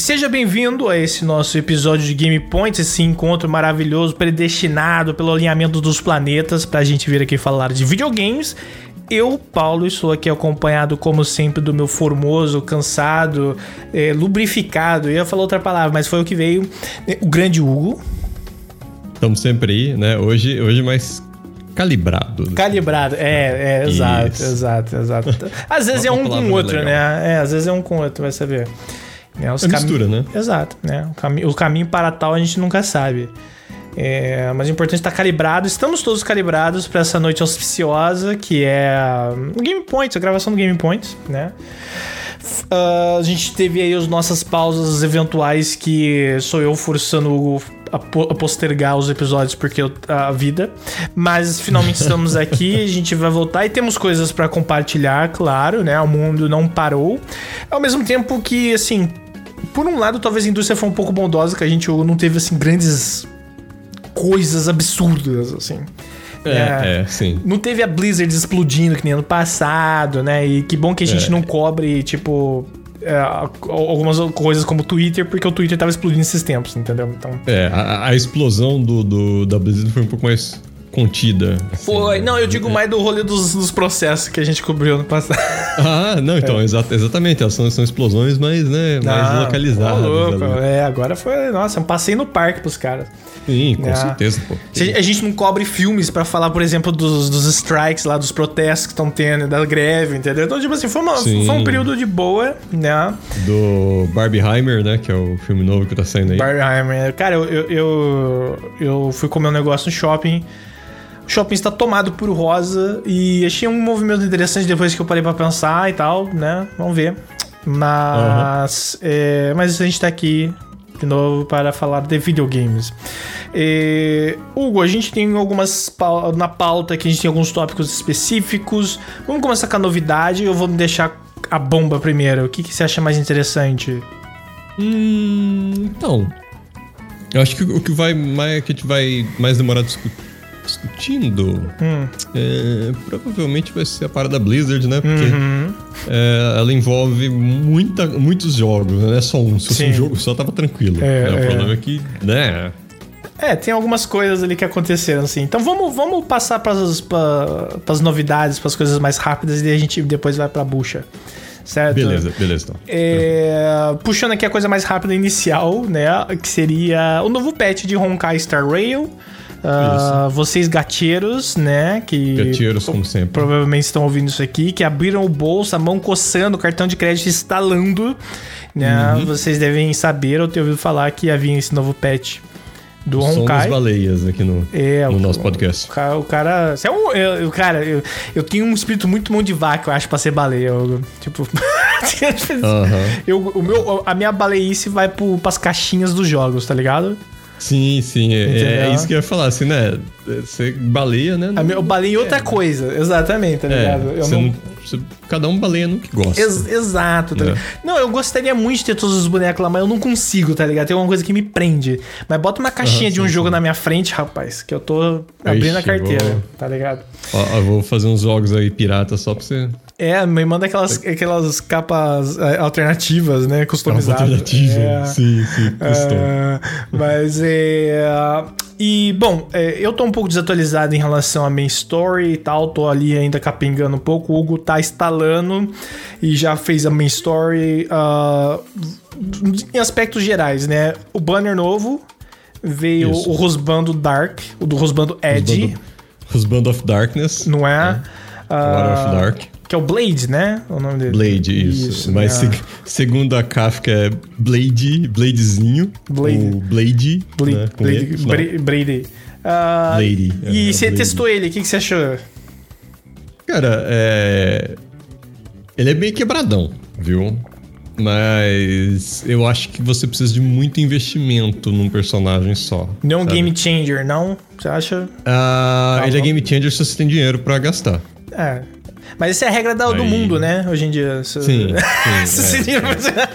Seja bem-vindo a esse nosso episódio de Game Points, esse encontro maravilhoso, predestinado pelo alinhamento dos planetas, pra gente vir aqui falar de videogames. Eu, Paulo, estou aqui acompanhado, como sempre, do meu formoso, cansado, é, lubrificado. Eu ia falar outra palavra, mas foi o que veio. O grande Hugo. Estamos sempre aí, né? Hoje, hoje mais calibrado. Calibrado, é, é, exato, exato, exato. Às vezes é um com o outro, legal. né? É, às vezes é um com o outro, vai saber. É, os é mistura, né? Exato, né? O, cami o caminho para tal a gente nunca sabe. É, mas o importante é estar calibrado. Estamos todos calibrados para essa noite auspiciosa, que é o Game Points, a gravação do Game Points, né? Uh, a gente teve aí as nossas pausas eventuais que sou eu forçando o a, postergar os episódios porque eu, a vida. Mas finalmente estamos aqui, a gente vai voltar e temos coisas para compartilhar, claro, né? O mundo não parou. Ao mesmo tempo que, assim, por um lado, talvez a indústria foi um pouco bondosa, que a gente não teve, assim, grandes coisas absurdas, assim. É, é, é, sim. Não teve a Blizzard explodindo que nem ano passado, né? E que bom que a gente é. não cobre, tipo, é, algumas coisas como o Twitter, porque o Twitter tava explodindo esses tempos, entendeu? Então... É, a, a explosão do, do, da Blizzard foi um pouco mais contida. Assim, Foi. Né? Não, eu digo é. mais do rolê dos, dos, processos que a gente cobriu no passado. Ah, não, então, é. exa exatamente. Elas são, são explosões mais, né, mais ah, localizadas. Louco. É, agora foi, nossa, um passeio no parque pros caras. Sim, com é. certeza, pô. A gente não cobre filmes para falar, por exemplo, dos, dos strikes lá, dos protestos que estão tendo, da greve, entendeu? Então, tipo assim, foi, uma, foi um período de boa, né? Do Barbieheimer, né? Que é o filme novo que tá saindo aí. Barbieheimer. Cara, eu, eu, eu, eu fui comer um negócio no shopping shopping está tomado por rosa e achei um movimento interessante depois que eu parei para pensar e tal, né? Vamos ver. Mas, uhum. é, mas a gente tá aqui de novo para falar de videogames. É, Hugo, a gente tem algumas na pauta que a gente tem alguns tópicos específicos. Vamos começar com a novidade. Eu vou deixar a bomba primeiro. O que, que você acha mais interessante? Hum, então, eu acho que o que vai mais que a gente vai mais demorar discutir discutindo, hum. é, provavelmente vai ser a parada Blizzard, né? Porque uhum. é, ela envolve muita, muitos jogos, né? não é só um. Se fosse um jogo só, tava tranquilo. É, né? O é. problema é que, né? É, tem algumas coisas ali que aconteceram, assim. Então vamos, vamos passar para as novidades, para as coisas mais rápidas e a gente depois vai para a bucha. Certo? Beleza, beleza. Então. É, puxando aqui a coisa mais rápida inicial, né? Que seria o novo patch de Honkai Star Rail. Uh, vocês gateiros, né? Que gateiros, como sempre. Provavelmente estão ouvindo isso aqui, que abriram o bolso, a mão coçando, o cartão de crédito instalando. Né? Uhum. Vocês devem saber ou ter ouvido falar que havia esse novo patch do Honkai. Somos baleias aqui no, é, no o, nosso podcast. O cara, o cara, é um, eu, cara eu, eu tenho um espírito muito mão de vaca, eu acho, pra ser baleia. Eu, tipo, uhum. eu, o meu, a minha baleice vai pro, pras caixinhas dos jogos, tá ligado? Sim, sim. É, é, isso que eu ia falar, assim, né? Você baleia, né? Não, eu baleio outra é. coisa, exatamente, tá é, ligado? Eu não... não cada um baleia no que gosta. Ex exato, tá é. Não, eu gostaria muito de ter todos os bonecos lá, mas eu não consigo, tá ligado? Tem alguma coisa que me prende. Mas bota uma caixinha uhum, de um sim, jogo sim. na minha frente, rapaz, que eu tô abrindo Ixi, a carteira, vou... tá ligado? Ó, eu vou fazer uns jogos aí pirata só pra você. É, me manda aquelas, aquelas capas é, alternativas, né? Customizadas. Alternativa, é, sim, sim. É, mas é. E, bom, é, eu tô um pouco desatualizado em relação à main story e tal, tô ali ainda capengando um pouco. O Hugo tá instalando e já fez a main story uh, em aspectos gerais, né? O banner novo veio Isso. o Rosbando Dark, o do Rosbando Edge. Rosbando of Darkness. Não é? é. Uh, of Dark. Que é o Blade, né? O nome dele. Blade, isso. isso Mas é. segundo a Kafka é Blade, Bladezinho. Blade. Ou Blade. Blade. Né? Blade. Blade. Uh, Blade. E é, você testou ele, o que, que você achou? Cara, é. Ele é bem quebradão, viu? Mas eu acho que você precisa de muito investimento num personagem só. Não é um game changer, não? Você acha? Ah, ele é game changer se você tem dinheiro para gastar. É. Mas essa é a regra do, Aí... mundo, né? Hoje em dia. Sim. sim é, é.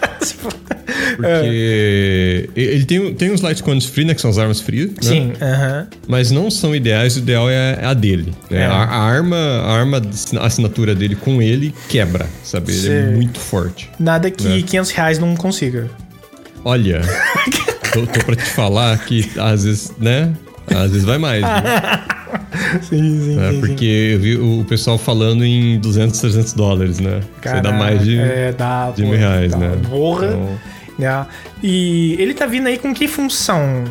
Porque ele tem, tem uns Litecoins free, né? Que são as armas frias. Né? Sim. Uh -huh. Mas não são ideais, o ideal é a dele. Né? É. A, a, arma, a arma, a assinatura dele com ele quebra, sabe? Ele é muito forte. Nada que né? 500 reais não consiga. Olha, tô, tô pra te falar que às vezes, né? Às vezes vai mais. sim, sim, é, sim, Porque eu vi o pessoal falando em 200, 300 dólares, né? Aí dá mais de, é, dá, de mil reais, dá, né? Porra. Então, né? E ele tá vindo aí com que função?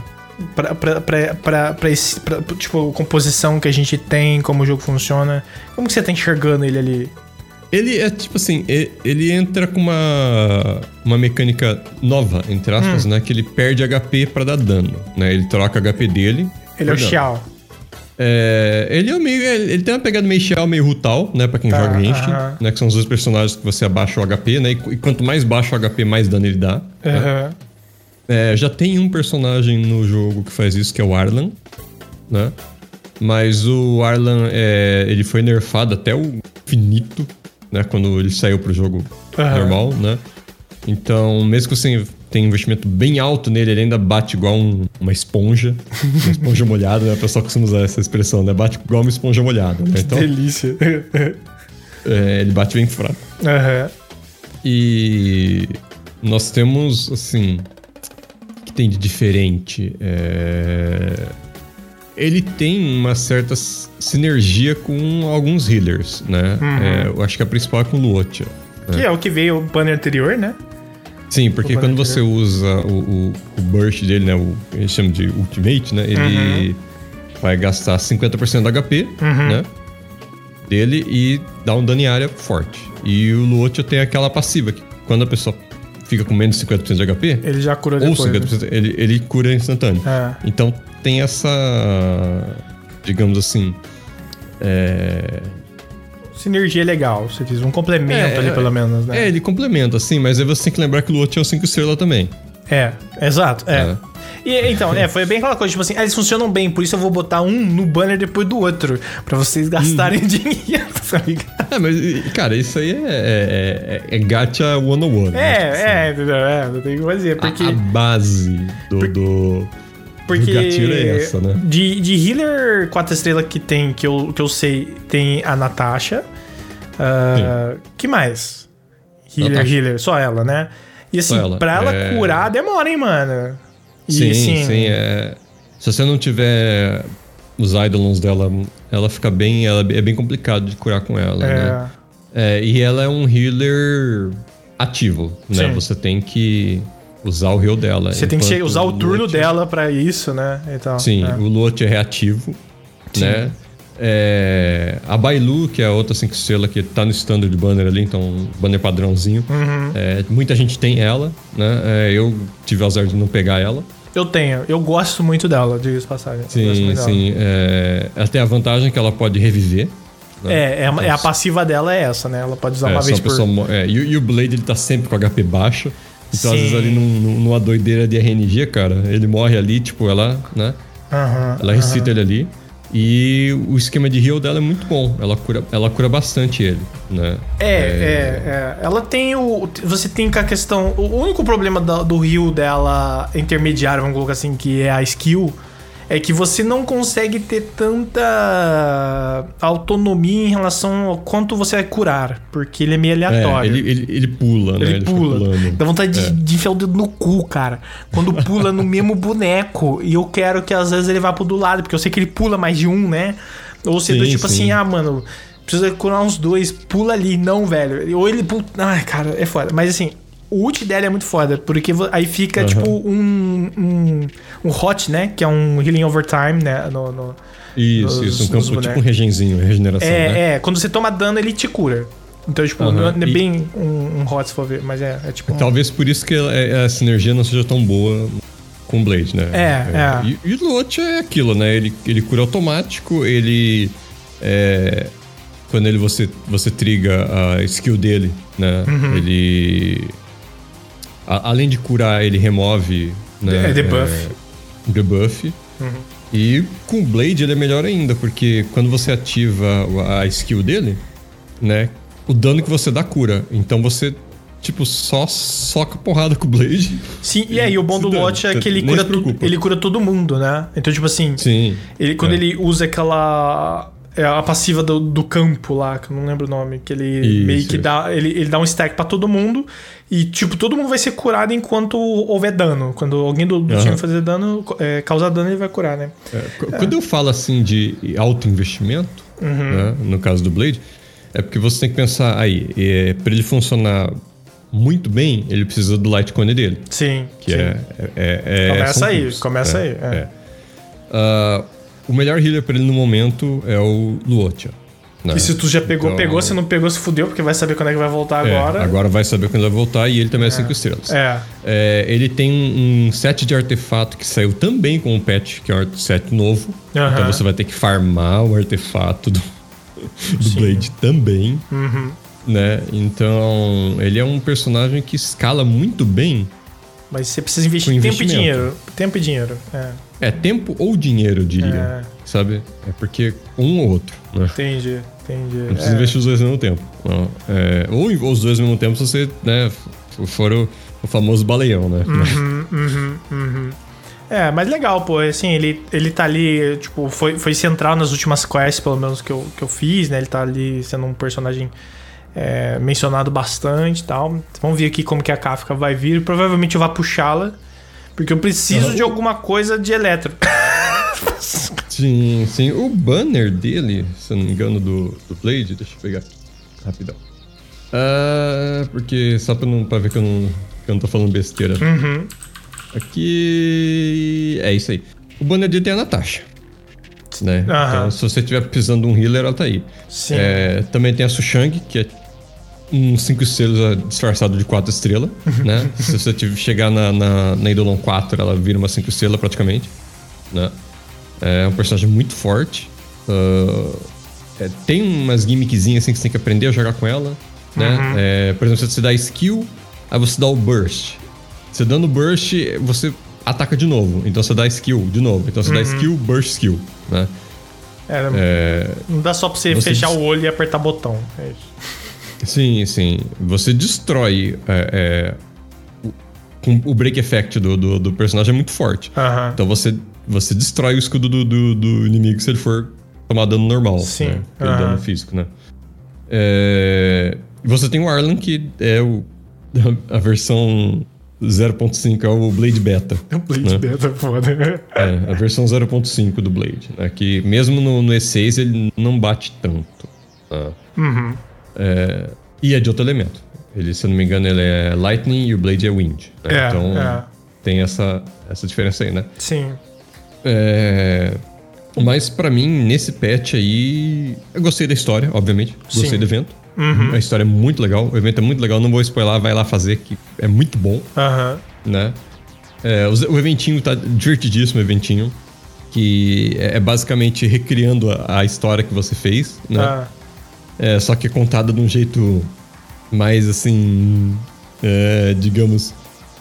Pra, pra, pra, pra, pra esse. Pra, tipo, composição que a gente tem, como o jogo funciona. Como que você tá enxergando ele ali? Ele é tipo assim, e- ele entra com uma, uma mecânica nova, entre Hum. aspas, né? Que ele perde HP pra dar dano, né? Ele troca HP dele. Ele é o. Xiao. É, ele é meio. Ele, ele tem uma pegada meio Xiao, meio Rutal, né? Pra quem Tá, joga Genshin, aham. né? Que são os dois personagens que você abaixa o HP, né? E, e quanto mais baixo o HP, mais dano ele dá. Aham. É, já tem um personagem no jogo que faz isso, que é o Arlan, né? Mas o Arlan, é, ele foi nerfado até o finito, né? Quando ele saiu pro jogo normal, né? Então, mesmo que você um investimento bem alto nele, ele ainda bate igual um- uma esponja. Uma esponja molhada, né? O pessoal costuma usar essa expressão, né? Bate igual uma esponja molhada, né? Então, Delícia. é, ele bate bem fraco. Aham. E nós temos, assim. O que tem de diferente? É, Ele tem uma certa sinergia com alguns healers, né? É, eu acho que a principal é com o Luotia. Que é o que veio o banner anterior, né? Sim, porque quando banner você usa o, o, o burst dele, né? O, eles chamam de ultimate, né? Ele vai gastar 50% do HP, né? Dele e dá um dano em área forte. E o Luotia tem aquela passiva que quando a pessoa fica com menos de 50% de HP, Ele já cura ou depois. né? 50%, ele, ele cura instantâneo. É. Então tem essa. Digamos assim. É, Sinergia é legal. Você diz um complemento É, ali, é, pelo menos, né? é, ele complementa, assim, mas aí você tem que lembrar que o Luotia é o 5 estrelas também. É, exato, é. É. E, então, é, foi bem aquela coisa, tipo assim, ah, eles funcionam bem, por isso eu vou botar um no banner depois do outro, pra vocês gastarem Uhum. dinheiro, tá ligado? É, mas, cara, isso aí é, é, é, é gacha 101. né? É, é, entendeu? É, não tem o que fazer, A- porque... A, base do, do, Porque gatilho é essa, né? de, de healer 4 estrelas que tem, que eu, que eu sei, tem a Natasha. Ah, que mais? Healer, Natasha. healer, só ela, né? E assim, Só ela. pra ela É. curar demora, hein, mano? E, Sim, assim, sim. É, se você não tiver os Eidolons dela, ela fica bem. Ela é bem complicado de curar com ela, É, né? É, e ela é um healer ativo, né? Sim. Você tem que usar o heal dela. Você tem que usar o turno Luotia- dela pra isso, né? Então, Sim, é. o Luotia é reativo, né? É, a Bailu, que é a outra 5 estrela que tá no standard banner ali, então banner padrãozinho. Uhum. É, muita gente tem ela, né? É, eu tive o azar de não pegar ela. Eu tenho, eu gosto muito dela, de passagem. Sim, sim. É, ela tem a vantagem que ela pode reviver. É, é, a- é a passiva dela é essa, né? Ela pode usar É, uma vez por... pessoa é, e, o- e o Blade ele tá sempre com HP baixo. Então, às Sim. vezes, ali num- num- numa doideira de RNG, cara, ele morre ali, tipo, ela, né? Aham, Ela recita ele ali. E o esquema de heal dela é muito bom. Ela cura, ela cura bastante ele, né? É, é, é. Ela tem o. Você tem que a questão. O único problema da- do rio dela intermediário, vamos colocar assim, que é a skill, é que você não consegue ter tanta autonomia em relação ao quanto você vai curar. Porque ele é meio É, aleatório. ele, ele, ele pula, né? Ele, pula. Dá vontade de, É. de enfiar o dedo no cu, cara. Quando pula no mesmo boneco. E eu quero que às vezes ele vá pro do lado, porque eu sei que ele pula mais de um, né? Ou você do Sim, tipo sim. assim, ah, mano, precisa curar uns dois, pula ali. Não, velho. Ou ele pula. Ai, cara, é foda. Mas assim. O ult dela é muito foda, porque aí fica Aham. tipo um, um. Um hot, né? Que é um healing overtime, né? No, no- Isso, Nos- isso. Um campo tipo um regenzinho, regeneração, né? É, é. Quando você toma dano, ele te cura. Então, tipo, não é é E- bem um, um hot, se for ver, mas é, é tipo. um- Talvez por isso que ela- é, a sinergia não seja tão boa com o Blade, né? É, é. E, e o Lot é aquilo, né? Ele, ele cura automático, ele. é, quando ele você, você triga a skill dele, né? Uhum. Ele. A- além de curar, ele remove. Né, É debuff. é, debuff. E com o Blade ele é melhor ainda, porque quando você ativa a skill dele, né? O dano que você dá cura. Então você, tipo, só soca porrada com o Blade. Sim, e aí o bom do Lot é que ele cura, ele cura todo mundo, né? Então, tipo assim, Sim. ele, quando É. ele usa aquela. É a passiva do, do campo lá, que eu não lembro o nome, que ele Isso, meio que dá. Ele, ele dá um stack pra todo mundo. E, tipo, todo mundo vai ser curado enquanto houver dano. Quando alguém do, do Aham. time fazer dano, é, causar dano, ele vai curar, né? É, qu- Quando eu falo assim de alto investimento, né, no caso do Blade, é porque você tem que pensar aí, é, para ele funcionar muito bem, ele precisa do Litecoin dele. Sim. Que sim. é, é, é- Começa aí, começa é, aí, é. É. O melhor healer para ele no momento é o Luotia. né? E se tu já pegou, Então- pegou. Se não pegou, se fudeu, porque vai saber quando é que vai voltar É, agora. agora vai saber quando ele vai voltar e ele também é 5 estrelas. É. É, ele tem um set de artefato que saiu também com o patch, que é um set novo. Então você vai ter que farmar o artefato do, do Blade também. Uhum. Né? Então, ele é um personagem que escala muito bem. Mas você precisa investir tempo e dinheiro. Tempo e dinheiro. É. É tempo ou dinheiro, eu diria. É. Sabe? É porque um ou outro. Né? Entendi, entendi. Não precisa É. investir os dois ao mesmo tempo. É, ou os dois ao mesmo tempo se você né, for o, o famoso baleião, né? Uhum, uhum, uhum. É, mas legal, pô. Assim, ele, ele tá ali, tipo, foi, foi central nas últimas quests, pelo menos que eu, que eu fiz, né? Ele tá ali sendo um personagem é, mencionado bastante e tal. Vamos ver aqui como que a Kafka vai vir. Provavelmente eu vou puxá-la, porque eu preciso Uhum. de alguma coisa de eletro. Sim, sim. O banner dele, se eu não me engano, do, do Blade, deixa eu pegar aqui, rapidão. Ah, porque só pra, não, pra ver que eu, não, que eu não tô falando besteira. Uhum. Aqui. É isso aí. O banner dele tem a Natasha. Né? Aham. Então, se você tiver precisando de um healer, ela tá aí. Sim. É, também tem a Sushang, que é um 5 estrelas ah, disfarçado de 4 estrelas, né? Se você tiver, chegar na, na, na Eidolon 4, ela vira uma 5 estrelas praticamente, né? É um personagem muito forte. Ah, é, tem umas gimmickzinhas assim que você tem que aprender a jogar com ela, né? É, por exemplo, se você dá skill, aí você dá o burst. Você dando burst, você ataca de novo. Então você dá skill de novo. Então você dá skill, burst skill, né? É, É, Não dá só pra você, Você fechar diz- o olho e apertar botão. É isso. Sim, sim. Você destrói. É, é, o, o break effect do, do, do personagem é muito forte. Então você, você destrói o escudo do, do, do inimigo se ele for tomar dano normal. Sim, Né? Aquele aham. dano físico, né? É, você tem o Arlan, que é o, a versão 0.5, é o Blade Beta. O Blade né? Beta é foda. É, a versão 0.5 do Blade. Né? Que mesmo no, no E6 ele não bate tanto. tá? Uhum. É, e é de outro elemento. Ele, se eu não me engano, ele é Lightning e o Blade é Wind. né? É, então é. tem essa, essa diferença aí, né? Sim. É, mas pra mim, nesse patch aí, eu gostei da história, obviamente. Gostei Sim. do evento. Uhum. A história é muito legal, o evento é muito legal. Não vou spoiler, vai lá fazer, que é muito bom, Aham. né? É, o, o eventinho tá divertidíssimo, o eventinho. Que é é basicamente recriando a, a história que você fez, né? Ah, É, só que é contada de um jeito mais assim, é, digamos,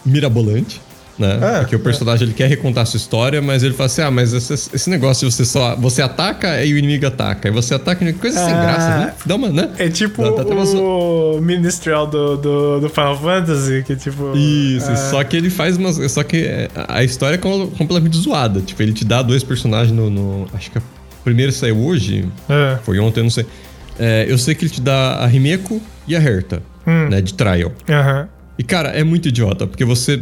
mirabolante, né? É, Porque o personagem ele quer recontar a sua história, mas ele fala assim: ah, mas esse, esse negócio de você só. Você ataca e o inimigo ataca. E você ataca e coisa sem Ah. graça, né? Dá uma, né? É tipo Dá- dá o Ministerial do, do, do Final Fantasy, que tipo. Isso, ah, só que ele faz umas. Só que é, a história é com- completamente zoada. Tipo, ele te dá dois personagens no. no- acho que a primeira saiu hoje, é. foi ontem, eu não sei. É, eu sei que ele te dá a Rimeko e a Herta, Hum. né? De trial. Aham. E, cara, é muito idiota, porque você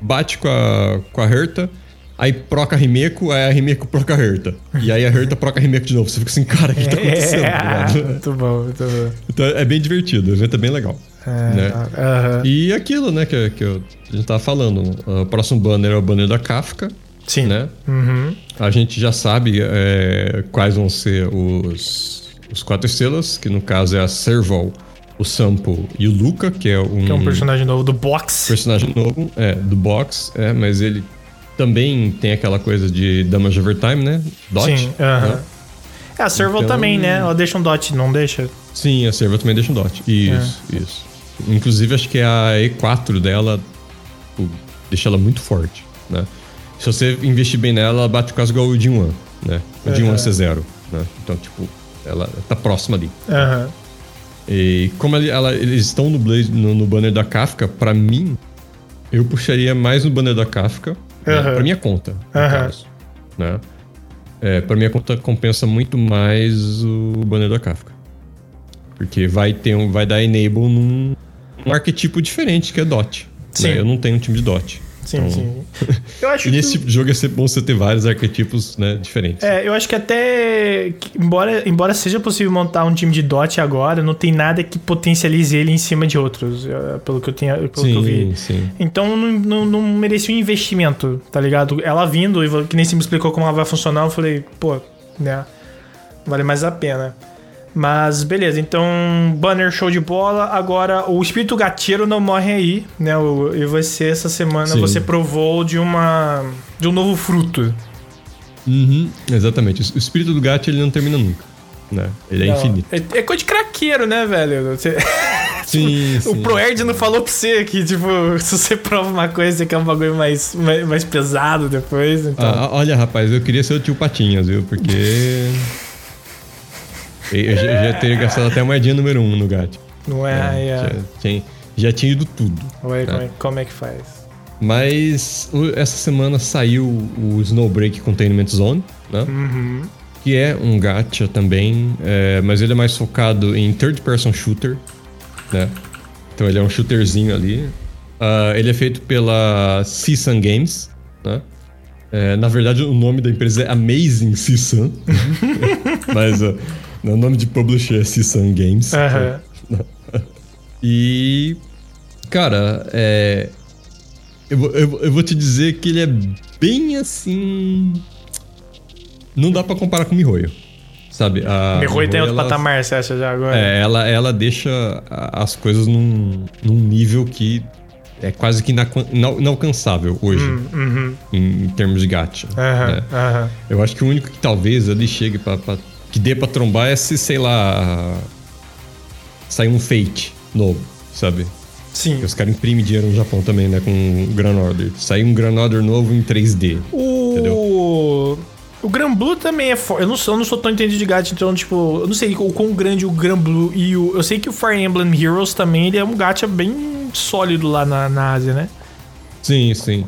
bate com a, com a Herta, aí proca a Rimeko, aí a Rimeko proca a Herta. E aí a Herta proca a Rimeko de novo. Você fica assim, cara, o que tá acontecendo? tá É, muito bom, muito bom. Então é bem divertido, o evento é bem legal. É, Né? E aquilo, né, que, que eu- a gente tava falando. O próximo banner é o banner da Kafka, Sim. né? Uhum. A gente já sabe é, quais vão ser os, os quatro estrelas, que no caso é a Serval, o Sampo e o Luca, que é um, Que é um personagem novo do box. personagem novo, é, do box, é, mas ele também tem aquela coisa de Damage Overtime, né? Dot. Sim, aham. né? É, a Serval Então- também, né? Ela deixa um dot, não deixa? Sim, a Serval também deixa um dot. Isso, É. isso. Inclusive, acho que a E4 dela tipo, deixa ela muito forte, né? Se você investir bem nela, ela bate quase igual o Jin 1, né? O Jin 1 Aham. C0, né? Então, tipo, ela tá próxima ali. Aham. E como ele- ela- eles estão no, Blade, no, no banner da Kafka, pra mim, eu puxaria mais no banner da Kafka, né? Aham. pra minha conta, no Aham. caso. Né? é, pra mim a conta compensa muito mais o banner da Kafka. Porque vai ter um, vai dar enable num, num arquetipo diferente, que é DOT. Sim. Né? Eu não tenho um time de DOT. Sim, Então- sim. Eu acho E nesse que... tipo de jogo é sempre bom você ter vários arquetipos né, diferentes. É, eu acho que até. Embora, embora seja possível montar um time de DOT agora, não tem nada que potencialize ele em cima de outros, eh, pelo que eu, tenho, pelo que eu vi. sim, sim. Então não, não, não merecia um investimento, tá ligado? Ela vindo, e que nem se me explicou como ela vai funcionar, eu falei, pô, né? Vale mais a pena. Mas beleza, então banner show de bola. Agora o espírito gateiro não morre aí, né? O- E você essa semana Sim. você provou de uma de um novo fruto. Uhum, exatamente. O espírito do gato ele não termina nunca. Né? Ele é Não, infinito. É, é coisa de craqueiro, né, velho? Você- Sim, o sim. ProErd não falou pra você que, tipo, se você prova uma coisa, você quer um bagulho mais, mais, mais pesado depois. Então. Ah, olha, rapaz, eu queria ser o tio Patinhas, viu? Porque. Eu já, eu já teria gastado até a moedinha número um no gato. não é, é. Já, tinha, já tinha ido tudo. Ué, como, É. é, como é que faz? Mas essa semana saiu o Snowbreak Containment Zone, né? Uhum. Que é um gacha também, é, mas ele é mais focado em third person shooter, né? Então ele é um shooterzinho ali. Ah, ele é feito pela Seasun Games, né? É, na verdade, o nome da empresa é Amazing Seasun. mas ó, o nome de publisher é Seasun Games. Aham. E. Cara, é. Eu, vou- eu, eu vou te dizer que ele é bem assim. Não dá pra comparar com o Mihoyo. Sabe? A Mihoyo tem outro ela- patamar, você acha já agora? É, ela, ela deixa as coisas num, num nível que é quase que ina- inalcançável hoje, Uhum. em, em termos de gacha. Aham, né? aham. Eu acho que o único que talvez ali chegue pra- que dê pra trombar é se, sei lá. sair um Fate novo, sabe? Sim. Porque os caras imprimem dinheiro no Japão também, né? Com o Grand Order. Sair um Grand Order novo em 3D. O. O Gran Blue também é forte. Eu não, sou, eu não sou tão entendido de gacha, então, tipo, eu não sei o quão grande o Gran Blue e o. Eu sei que o Fire Emblem Heroes também ele é um gacha bem sólido lá na, na Ásia, né? Sim, sim.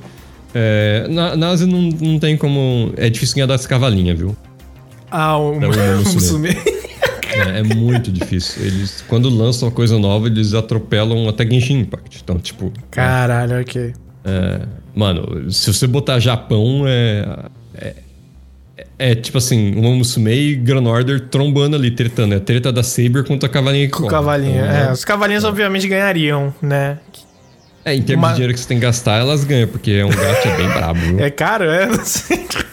É, na, na Ásia não, não tem como. É difícil ganhar das cavalinhas, viu? Ah, o, É o Musume. É, é muito difícil. Eles, quando lançam uma coisa nova, eles atropelam até Genshin Impact. Então, tipo. Caralho, ok. é, mano, se você botar Japão, é. É, é tipo assim, uma Musume e Grand Order trombando ali, tretando. É a treta da Saber contra a cavalinha Com o corre. cavalinho. Então, é, né? os cavalinhos obviamente ganhariam, né? É, em termos Uma- de dinheiro que você tem que gastar, elas ganham, porque é um gato bem brabo. viu? É caro, é?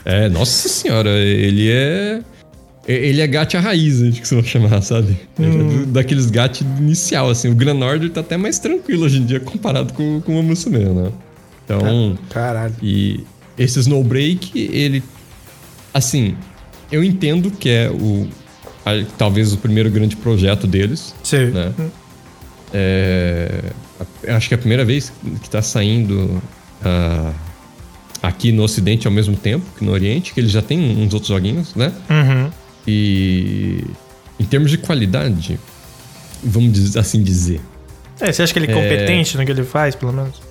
É, nossa senhora, ele é. Ele é gato a raiz, a gente costuma chamar, sabe? É do- daqueles gatos inicial, assim. O Grand Order tá até mais tranquilo hoje em dia comparado com, com o Musume, né? Então. Caralho. E esse Snowbreak, ele. Assim, eu entendo que é o. a- talvez o primeiro grande projeto deles, Sim. né? É, acho que é a primeira vez que tá saindo ah, aqui no Ocidente ao mesmo tempo que no Oriente, que eles já tem uns outros joguinhos, né? Uhum. E em termos de qualidade, vamos assim dizer. É, você acha que ele é competente no que ele faz, pelo menos?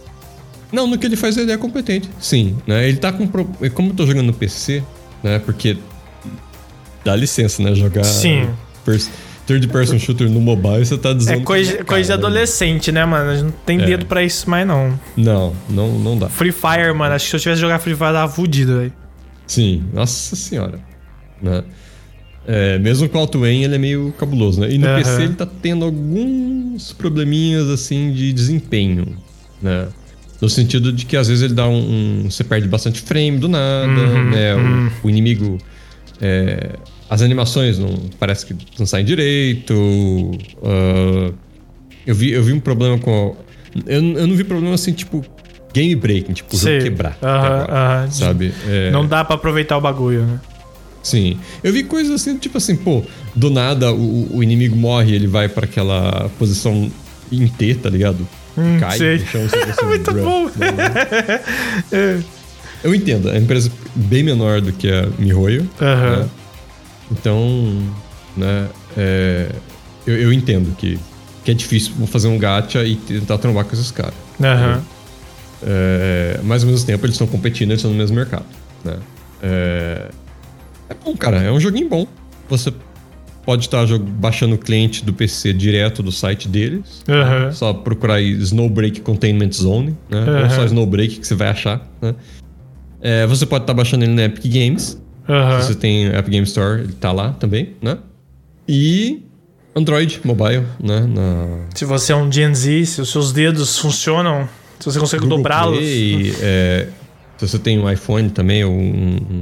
Não, no que ele faz ele é competente, sim. Né? Ele tá com. pro- Como eu tô jogando no PC, né? Porque. Dá licença, né? Jogar. Sim. pers- Third person shooter no mobile, você tá dizendo. É coisa, que é coisa de né? adolescente, né, mano? A gente não tem É. dedo pra isso mais, não. Não, não, não dá. Free Fire, mano. Acho que se eu tivesse jogar Free Fire, eu tava fudido, velho. Sim, nossa senhora. Né? É, mesmo com o Aim, ele é meio cabuloso, né? E no Aham. PC ele tá tendo alguns probleminhas, assim, de desempenho, né? No sentido de que às vezes ele dá um... um- você perde bastante frame do nada, Uhum, né? O- uhum. O, inimigo... é, as animações não... Parece que não saem direito. ah, eu, vi, eu vi um problema com... Eu, eu não vi problema, assim, tipo... Game breaking, tipo, o jogo Sei. quebrar. até Aham, agora, aham. Sabe? É, Não dá pra aproveitar o bagulho, né? Sim. Eu vi coisas assim, tipo assim, pô, do nada o, o inimigo morre ele vai pra aquela posição em T, tá ligado? Hum, Cai sei. no chão. Muito "Bruh". bom. É. Eu entendo, é uma empresa bem menor do que a Mihoyo. Aham. né? Então, né, é, eu, eu entendo que, que é difícil fazer um gacha e tentar trombar com esses caras. Aham. É, mas ao mesmo tempo eles estão competindo, eles estão no mesmo mercado. Né? É, é bom, cara. É um joguinho bom. Você pode estar baixando o cliente do PC direto do site deles. Uhum. Só procurar aí Snowbreak Containment Zone, né? Uhum. Ou só Snowbreak que você vai achar, né? É, você pode estar baixando ele na Epic Games. Uhum. Se você tem Epic Game Store, ele tá lá também, né? E Android Mobile, né? Na Se você é um Gen Z, se os seus dedos funcionam, se você consegue dobrá-los. É, se você tem um iPhone também, ou um,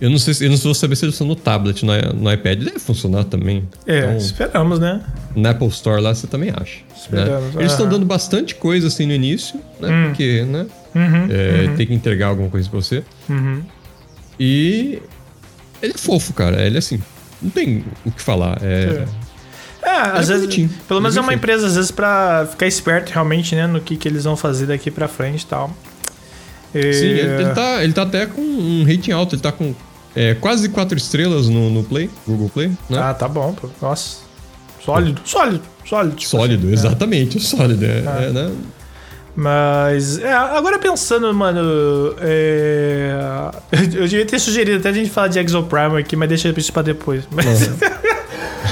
eu não sei, se- eu não vou saber se eles estão no tablet, no, no iPad deve funcionar também. É, Então, esperamos, né? na Apple Store lá você também acha. né? Esperamos, Eles estão dando bastante coisa assim no início, né? Hum. Porque, né? Uhum. É, Tem que entregar alguma coisa pra você. Uhum. E ele é fofo, cara. Ele é assim, não tem o que falar. É, É, às vezes. bonitinho. Pelo menos é é uma empresa, às vezes, pra ficar esperto realmente, né, no que, que eles vão fazer daqui pra frente e tal. E- Sim, ele, ele tá, ele tá até com um rating alto. Ele tá com é, quase quatro estrelas no, no Play, Google Play, né? Ah, tá bom, pô. Nossa. Sólido, sólido, sólido. tipo Sólido, assim. exatamente, sólido. É, Ah. é, né? Mas, é, agora pensando, mano, é, eu devia ter sugerido até a gente falar de Exoprimer aqui, mas deixa isso pra depois. Mas,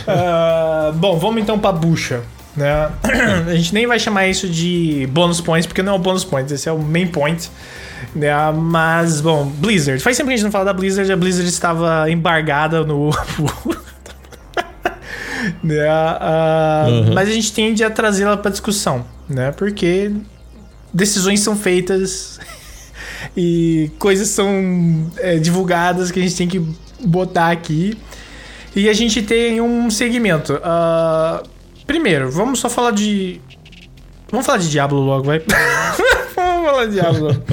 Ah, bom, vamos então pra bucha, né? A gente nem vai chamar isso de bônus points, porque não é o bônus points, esse é o main point. Né? Mas, bom, Blizzard. Faz tempo que a gente não fala da Blizzard, a Blizzard estava embargada no... né? Ah, Uhum. Mas a gente tende a trazê-la pra discussão, né? Porque decisões são feitas e coisas são é, divulgadas que a gente tem que botar aqui. E a gente tem um segmento. Ah, primeiro, vamos só falar de. Vamos falar de Diablo logo, vai. vamos falar de Diablo.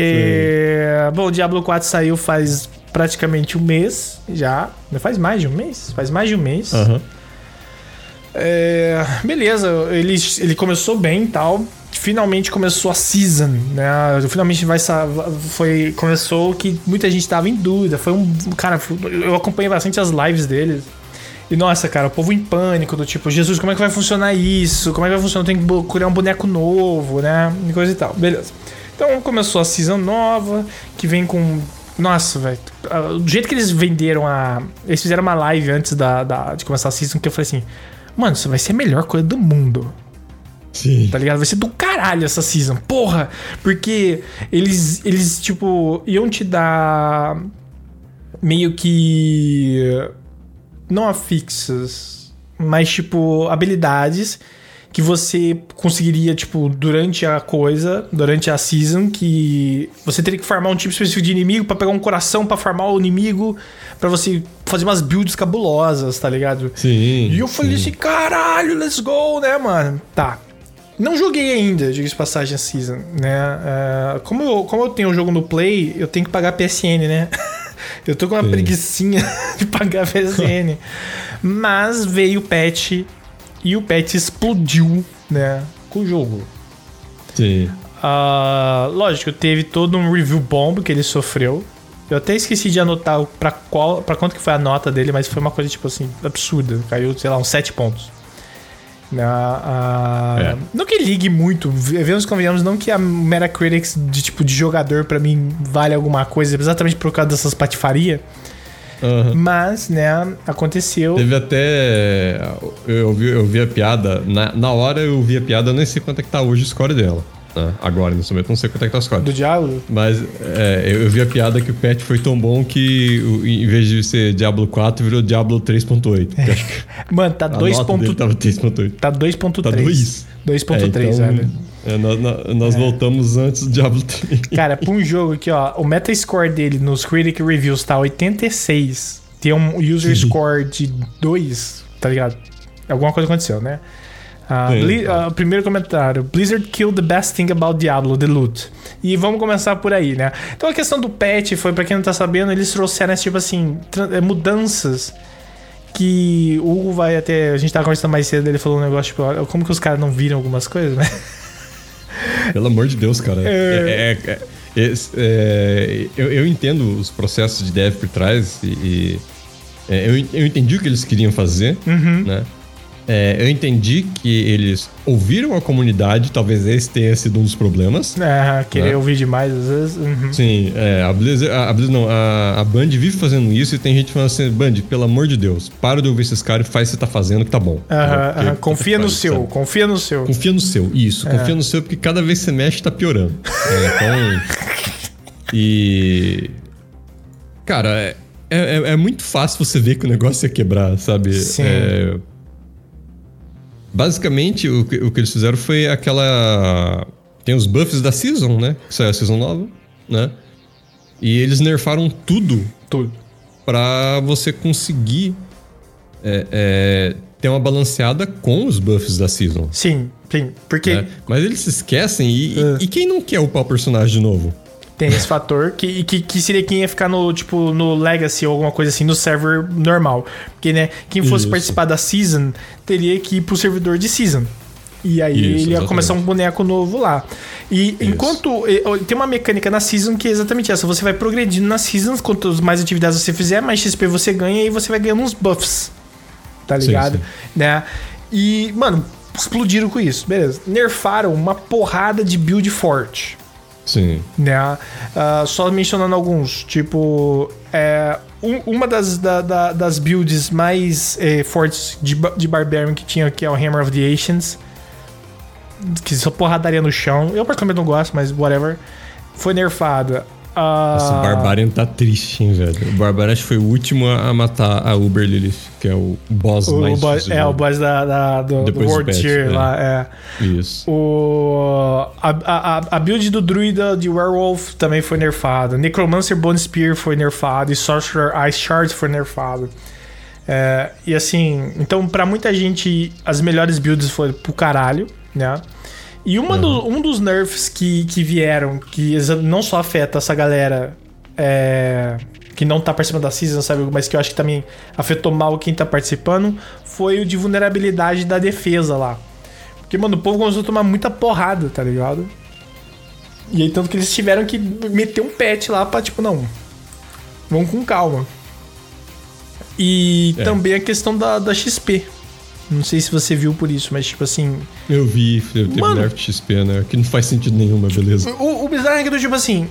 É, bom, o Diablo 4 saiu faz praticamente um mês já. Não faz mais de um mês? Faz mais de um mês. Aham. É, beleza, ele, ele começou bem e tal. Finalmente começou a season, né? Finalmente vai foi começou que muita gente tava em dúvida. Foi um cara, eu acompanhei bastante as lives dele. E nossa, cara, o povo em pânico do tipo, Jesus, como é que vai funcionar isso? Como é que vai funcionar? Tem que criar um boneco novo, né? E coisa e tal. Beleza. Então começou a season nova, que vem com nossa, velho. Do jeito que eles venderam a. Eles fizeram uma live antes da, da- de começar a season que eu falei assim: Mano, isso vai ser a melhor coisa do mundo. Sim. Tá ligado? Vai ser do caralho essa season. Porra! Porque eles, eles tipo, iam te dar meio que. Não afixas, mas tipo, habilidades que você conseguiria, tipo, durante a coisa, durante a season, que você teria que farmar um tipo específico de inimigo pra pegar um coração pra farmar o inimigo, pra você fazer umas builds cabulosas, tá ligado? Sim. E eu falei sim. assim, caralho, let's go, né, mano? Tá. Não joguei ainda, diga-se passagem, a Season, né? É, como, eu, como eu tenho o jogo no Play, eu tenho que pagar PSN, né? eu tô com uma Sim. preguiçinha de pagar PSN. Mas veio o patch e o patch explodiu, né? Com o jogo. Sim. Ah, lógico, teve todo um review bomb que ele sofreu. Eu até esqueci de anotar pra, qual, pra quanto que foi a nota dele, mas foi uma coisa, tipo assim, absurda. Caiu, sei lá, uns 7 pontos. Ah, ah, É. Não que ligue muito, vemos convenhamos, não que a Metacritics de tipo de jogador pra mim vale alguma coisa, exatamente por causa dessas patifaria. Aham. Mas, né, aconteceu. Teve até. Eu vi, eu vi a piada. Na, na hora eu vi a piada, eu nem sei quanto é que tá hoje o score dela. Né? Agora, nesse momento, não sei quanto é que tá o score. Do Diablo? Mas é, eu vi a piada que o patch foi tão bom que em vez de ser Diablo 4, virou Diablo 3.8. que acho que Mano, tá a nota dele 2.3. tava 3.8. Tá 2.3. Tá 2. 2.3, É, então, velho. é, nós nós- nós voltamos antes do Diablo 3. Cara, pra um jogo aqui, ó, o Metascore dele nos Critic Reviews tá 86. Tem um user score de 2, tá ligado? Alguma coisa aconteceu, né? Bli- ah, primeiro comentário: Blizzard killed the best thing about Diablo, the loot. E vamos começar por aí, né? Então a questão do patch foi, pra quem não tá sabendo, eles trouxeram, tipo assim, eh, mudanças que o Hugo vai até. A gente tava conversando mais cedo, ele falou um negócio, tipo, como que os caras não viram algumas coisas, né? Pelo amor de Deus, cara. É. É, é, é, esse- é, eu, eu entendo os processos de dev por trás e, e, é, eu, eu entendi o que eles queriam fazer, Uhum. né? É, eu entendi que eles ouviram a comunidade, talvez esse tenha sido um dos problemas. É, querer né? ouvir demais às vezes. Uhum. Sim, é, a Blizzard, a, a, Blizzard não, a, a Band vive fazendo isso e tem gente falando assim, Band, pelo amor de Deus, para de ouvir esses caras e faz o que você tá fazendo que tá bom. Uhum, uhum. Confia no faz, seu, sabe? confia no seu. Confia no seu, isso, é. confia no seu, porque cada vez que você mexe tá piorando. É, então. e. Cara, é, é, é, muito fácil você ver que o negócio ia quebrar, sabe? Sim. É, Basicamente, o que, o que eles fizeram foi aquela. Tem os buffs da Season, né? Que saiu a Season nova, né? E eles nerfaram tudo. Tudo. Pra você conseguir é, é, ter uma balanceada com os buffs da Season. Sim, sim. Porque. É, mas eles se esquecem e, e, e quem não quer upar o personagem de novo? Tem esse fator que, que, que seria quem ia ficar no, tipo, no Legacy ou alguma coisa assim, no server normal. Porque, né, quem fosse Isso. participar da Season teria que ir pro servidor de Season. E aí Isso, ele ia exatamente. começar um boneco novo lá. E Isso. enquanto. Tem uma mecânica na Season que é exatamente essa. Você vai progredindo nas Seasons, quanto mais atividades você fizer, mais XP você ganha e você vai ganhando uns buffs. Tá ligado? Sim, sim. Né? E, mano, explodiram com isso. Beleza. Nerfaram uma porrada de build forte. Sim. Né? Uh, só mencionando alguns, tipo, é, um, uma das, da, da, das builds mais é, fortes de, de Barbarian que tinha, que é o Hammer of the Ancients, que só porradaria no chão. Eu particularmente não gosto, mas whatever. Foi nerfada. Nossa, o Barbarian tá triste, hein, velho. O Barbarian acho que foi o último a matar a Uber Lilith, que é o boss o mais boss, É, o boss da, da do, do, World do Tier é. lá, é. Isso. O, a, a, a build do Druida de Werewolf também foi nerfada. Necromancer Bone Spear foi nerfado. E Sorcerer Ice Shard foi nerfado. É, e assim, então para muita gente as melhores builds foram pro caralho, né? E uma uhum. do, um dos nerfs que, que vieram, que não só afeta essa galera é, que não tá participando da season, sabe? Mas que eu acho que também afetou mal quem tá participando, foi o de vulnerabilidade da defesa lá. Porque, mano, o povo começou a tomar muita porrada, tá ligado? E aí, tanto que eles tiveram que meter um patch lá pra, tipo, não. Vamos com calma. E é. também a questão da, da XP. Não sei se você viu por isso, mas tipo assim. Eu vi, eu teve Mano, XP, né? Que não faz sentido nenhum, mas beleza. O, o bizarro é que, tipo assim.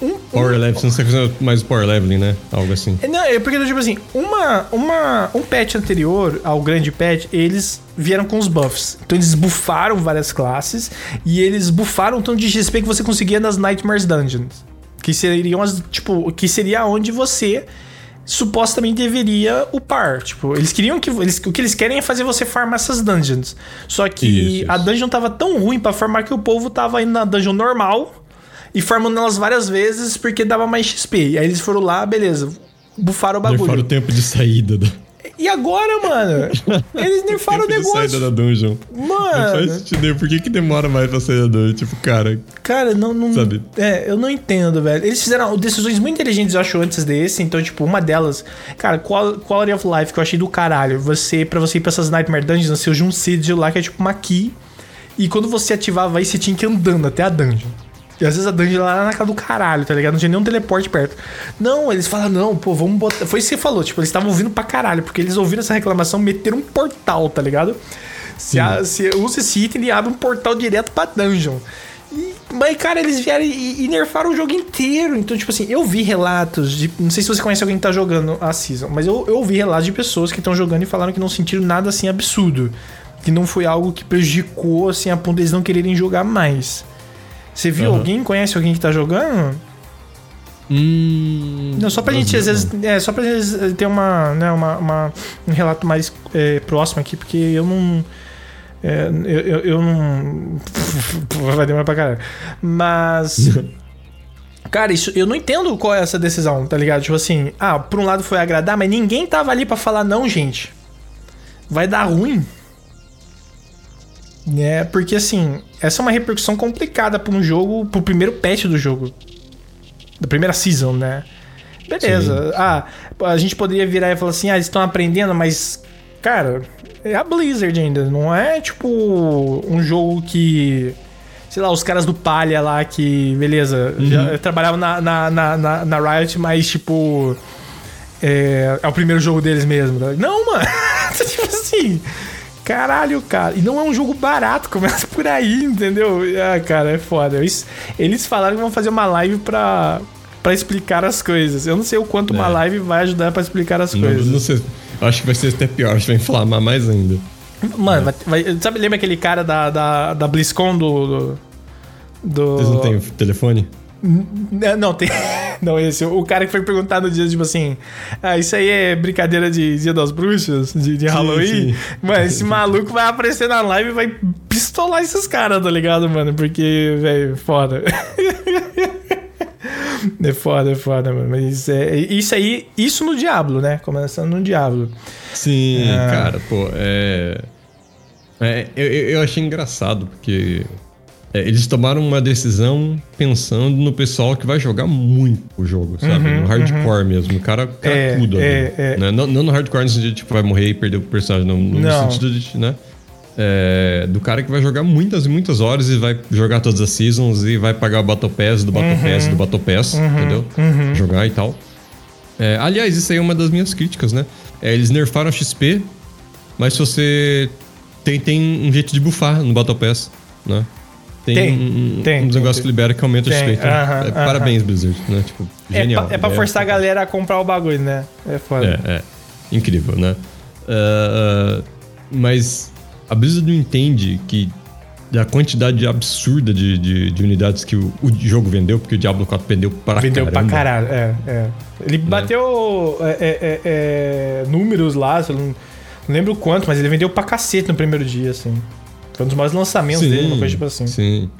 Um, power um, level, você não está fazendo mais power leveling, né? Algo assim. É, não, é porque, tipo assim, uma, uma, um patch anterior ao grande patch, eles vieram com os buffs. Então eles buffaram várias classes e eles buffaram o tanto de XP que você conseguia nas Nightmares Dungeons. Que seriam as. Tipo, que seria onde você supostamente deveria upar. Tipo, eles queriam que. Eles, o que eles querem é fazer você farmar essas dungeons. Só que isso, a dungeon tava tão ruim para farmar que o povo tava indo na dungeon normal e farmando elas várias vezes porque dava mais XP. E aí eles foram lá, beleza. Bufaram o bagulho. Bufaram o tempo de saída. Da... E agora, mano? Eles nerfaram o negócio. saída da dungeon. Mano. Não faz sentido. Por que, que demora mais pra sair da dungeon? Tipo, cara. Cara, não. não sabe? É, eu não entendo, velho. Eles fizeram decisões muito inteligentes, eu acho, antes desse. Então, tipo, uma delas. Cara, Quality of Life, que eu achei do caralho. Você, pra você ir pra essas Nightmare Dungeons, você usa um sigil lá que é tipo uma key. E quando você ativava aí, você tinha que ir andando até a dungeon. E às vezes a dungeon lá na casa do caralho, tá ligado? Não tinha nenhum teleporte perto. Não, eles falam, não, pô, vamos botar. Foi isso que você falou, tipo, eles estavam ouvindo pra caralho, porque eles ouviram essa reclamação, meteram um portal, tá ligado? Se, a, se usa esse item, ele abre um portal direto pra dungeon. E, mas, cara, eles vieram e, e, nerfaram o jogo inteiro. Então, tipo assim, eu vi relatos de. Não sei se você conhece alguém que tá jogando a Season, mas eu, eu ouvi relatos de pessoas que estão jogando e falaram que não sentiram nada assim absurdo. Que não foi algo que prejudicou, assim, a ponto de eles não quererem jogar mais. Você viu uhum. alguém? Conhece alguém que tá jogando? Hum, não, só pra gente, às vezes. É, só pra gente ter uma, né, uma, uma um relato mais é, próximo aqui, porque eu não. É, eu, eu, eu, não. Vai demorar pra caralho. Mas. Cara, isso, eu não entendo qual é essa decisão, tá ligado? Tipo assim, ah, por um lado foi agradar, mas ninguém tava ali para falar, não, gente. Vai dar ruim. É, porque assim, essa é uma repercussão complicada para um jogo, pro primeiro patch do jogo. Da primeira season, né? Beleza. Sim. Ah, a gente poderia virar e falar assim: ah, eles estão aprendendo, mas. Cara, é a Blizzard ainda. Não é tipo um jogo que. Sei lá, os caras do Palha lá que, beleza, uhum. já trabalhavam na, na, na, na, Riot, mas tipo. É, é o primeiro jogo deles mesmo. Não, mano. tipo assim. Caralho, cara. E não é um jogo barato, começa por aí, entendeu? Ah, cara, é foda. Eles, eles falaram que vão fazer uma live pra, pra explicar as coisas. Eu não sei o quanto é. uma live vai ajudar pra explicar as não, coisas. Não sei. Acho que vai ser até pior, acho que vai inflamar mais ainda. Mano, é. vai, vai, sabe, lembra aquele cara da, da, da BlizzCon do, do, do. Vocês não têm telefone? Não, tem. Não, esse. O cara que foi perguntar no dia, tipo assim. Ah, isso aí é brincadeira de Dia das Bruxas? De, de Halloween? Sim, sim. Mano, esse maluco vai aparecer na live e vai pistolar esses caras, tá ligado, mano? Porque, velho, foda. É foda, é foda, mano. Mas é, isso aí, isso no Diablo, né? Começando no Diablo. Sim, ah. cara, pô, é. é eu, eu achei engraçado, porque é, eles tomaram uma decisão pensando no pessoal que vai jogar muito o jogo, sabe? Uhum, no hardcore uhum. mesmo. O cara é, ali. É, é, né? não, não, no hardcore no sentido de tipo, vai morrer e perder o personagem, no, no sentido de, né? É, do cara que vai jogar muitas e muitas horas e vai jogar todas as seasons e vai pagar o Battle Pass do Battle uhum, Pass do Battle Pass, uhum, entendeu? Uhum. Jogar e tal. É, aliás, isso aí é uma das minhas críticas, né? É, eles nerfaram XP, mas se você tem, tem um jeito de bufar no Battle Pass, né? Tem, tem, um, tem, um negócio que libera que aumenta o XP. Então, uh -huh, é, uh -huh. Parabéns, Blizzard, né? Tipo, genial. É pra, é pra forçar a galera a comprar o bagulho, né? É foda. É, é. Incrível, né? Uh, mas a Blizzard não entende que a quantidade absurda de, de, de unidades que o, o, jogo vendeu, porque o Diablo 4 vendeu para vendeu caramba. Vendeu pra caralho, é, é. Ele né? bateu é, é, é, é números lá, não, não lembro quanto, mas ele vendeu pra cacete no primeiro dia, assim. Foi um dos maiores lançamentos sim, dele, uma coisa tipo assim. Sim.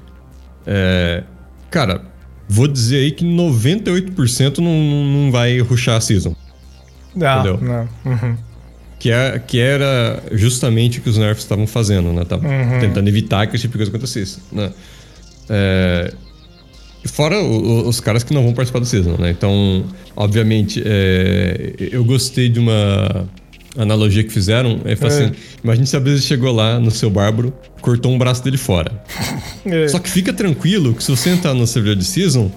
É, cara, vou dizer aí que 98% não, não vai ruxar a season. Não, entendeu? não. Uhum. Que, é, que era justamente o que os nerfs estavam fazendo, né? Estavam uhum. tentando evitar que esse tipo de coisa acontecesse, né? É, fora o, os caras que não vão participar do season, né? Então, obviamente, é, eu gostei de uma analogia que fizeram é, é. assim: imagine se a Blizzard chegou lá no seu bárbaro, cortou um braço dele fora. É. Só que fica tranquilo que se você entrar no servidor de Season,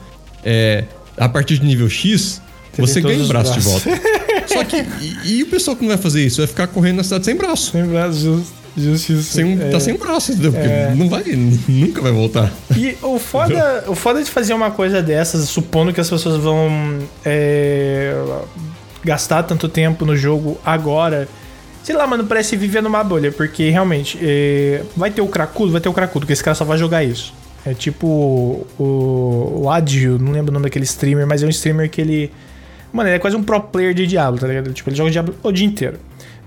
é, a partir de nível X, você ganha o braço de volta. Só que. E, e, o pessoal que não vai fazer isso? Vai ficar correndo na cidade sem braço. Sem braço, justo. Justiça. Sem, tá é. Tá sem braço, entendeu? Porque é. não vai, nunca vai voltar. E o foda, o foda de fazer uma coisa dessas, supondo que as pessoas vão é, gastar tanto tempo no jogo agora. Sei lá, mano, parece viver numa bolha, porque realmente é, vai ter o cracudo, vai ter o cracudo, porque esse cara só vai jogar isso. É tipo o, o Adio, não lembro o nome daquele streamer, mas é um streamer que ele. Mano, ele é quase um pro player de Diablo, tá ligado? Tipo, ele joga Diablo o dia inteiro.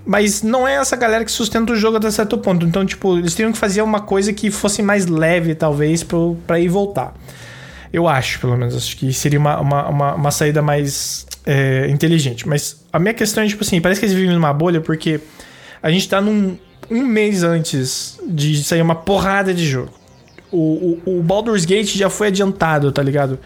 Mas não é essa galera que sustenta o jogo até certo ponto. Então, tipo, eles teriam que fazer uma coisa que fosse mais leve, talvez, pro, pra ir voltar. Eu acho, pelo menos. Acho que seria uma, uma, uma, uma saída mais é, inteligente. Mas a minha questão é, tipo assim, parece que eles vivem numa bolha porque a gente tá num um mês antes de sair uma porrada de jogo. O, o, o Baldur's Gate já foi adiantado, tá ligado?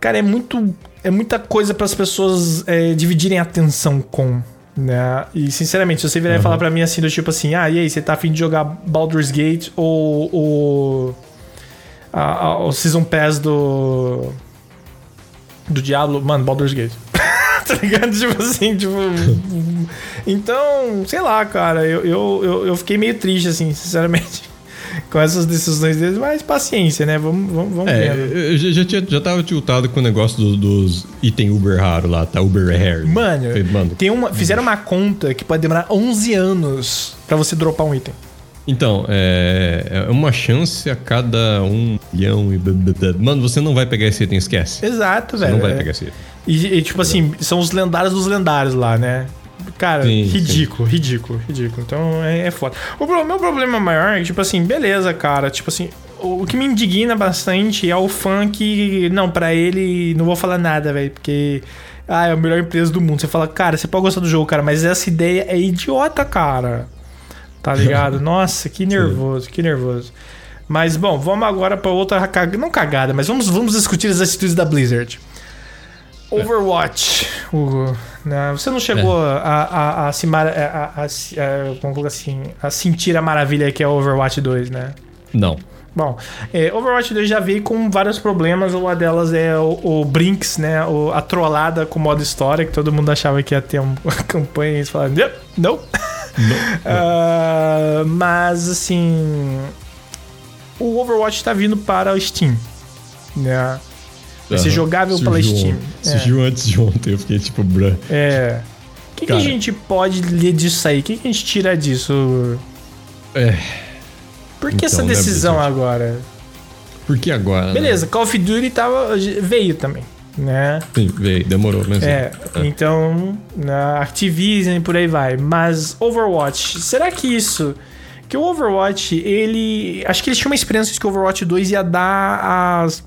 Cara, é muito. É muita coisa para as pessoas é, dividirem atenção com. Né? E sinceramente, se você vier uhum. falar pra mim assim, do tipo assim, ah, e aí, você tá afim de jogar Baldur's Gate ou, ou a, a, o Season Pass do. Do Diablo, mano, Baldur's Gate. Tá ligado? Tipo assim, tipo. então, sei lá, cara, eu, eu, eu, fiquei meio triste, assim, sinceramente. Com essas decisões deles, mas paciência, né? Vamos, vamos, vamos é, Eu já, tinha, já tava tiltado com o negócio do, dos item Uber raro lá, tá? Uber Rare. Mano, Mano, tem uma, fizeram uma conta que pode demorar 11 anos para você dropar um item. Então, é, é uma chance a cada um milhão e. Mano, você não vai pegar esse item, esquece. Exato, você velho. Não vai pegar esse item. E, e tipo assim, são os lendários dos lendários lá, né? Cara, sim, ridículo, sim. ridículo, ridículo. Então é, é foda. O meu problema maior é que, tipo assim, beleza, cara. Tipo assim, o, o que me indigna bastante é o fã que. Não, para ele, não vou falar nada, velho, porque. Ah, é a melhor empresa do mundo. Você fala, cara, você pode gostar do jogo, cara, mas essa ideia é idiota, cara. Tá ligado? Nossa, que nervoso, Sim. que nervoso. Mas bom, vamos agora para outra não cagada, mas vamos, vamos discutir as atitudes da Blizzard. Overwatch, Hugo. Né? Você não chegou é. a, a, a, se mar, a, a, a, assim, a sentir a maravilha que é Overwatch 2, né? Não. Bom, é, Overwatch 2 já veio com vários problemas. Uma delas é o, o Brinks, né? O, a trollada com o modo história, que todo mundo achava que ia ter uma campanha e eles falaram, não. Uh, mas, assim. O Overwatch tá vindo para o Steam. Né? Vai ser jogável surgiu é. antes de ontem, eu fiquei tipo, bruh. É. O que, que, a gente pode ler disso aí? O que, que a gente tira disso? É. Por que então, essa né, decisão né, agora? Por que agora? Beleza, né? Call of Duty tava, veio também né? Sim, veio, demorou, mas é. é. Então, na Activision e por aí vai. Mas Overwatch, será que isso que o Overwatch, ele, acho que eles tinham uma experiência de que o Overwatch 2 ia dar as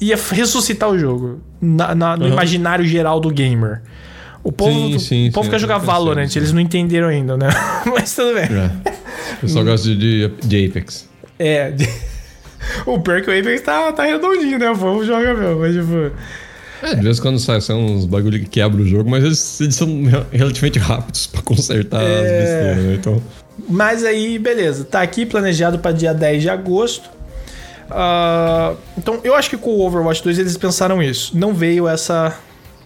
ia ressuscitar o jogo na, na, no uhum. imaginário geral do gamer. O povo, sim, sim, o povo sim, quer jogar Valorant, eles não entenderam ainda, né? Mas tudo bem. É. O pessoal gosta de, de Apex. É. o pior que o Apex tá, tá redondinho, né? O povo joga mesmo, mas tipo. É, de vez em quando sai, sai uns bagulho que quebra o jogo, mas eles, eles são relativamente rápidos pra consertar é... as besteiras, né? Então. Mas aí, beleza. Tá aqui planejado para dia 10 de agosto. Uh, então, eu acho que com o Overwatch 2 eles pensaram isso. Não veio essa.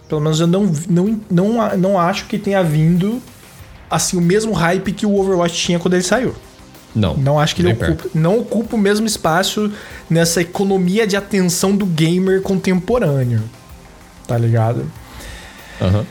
Pelo menos eu não, não, não, não acho que tenha vindo assim o mesmo hype que o Overwatch tinha quando ele saiu. Não. Não acho que ele ocupa, não ocupa o mesmo espaço nessa economia de atenção do gamer contemporâneo tá ligado? Uhum.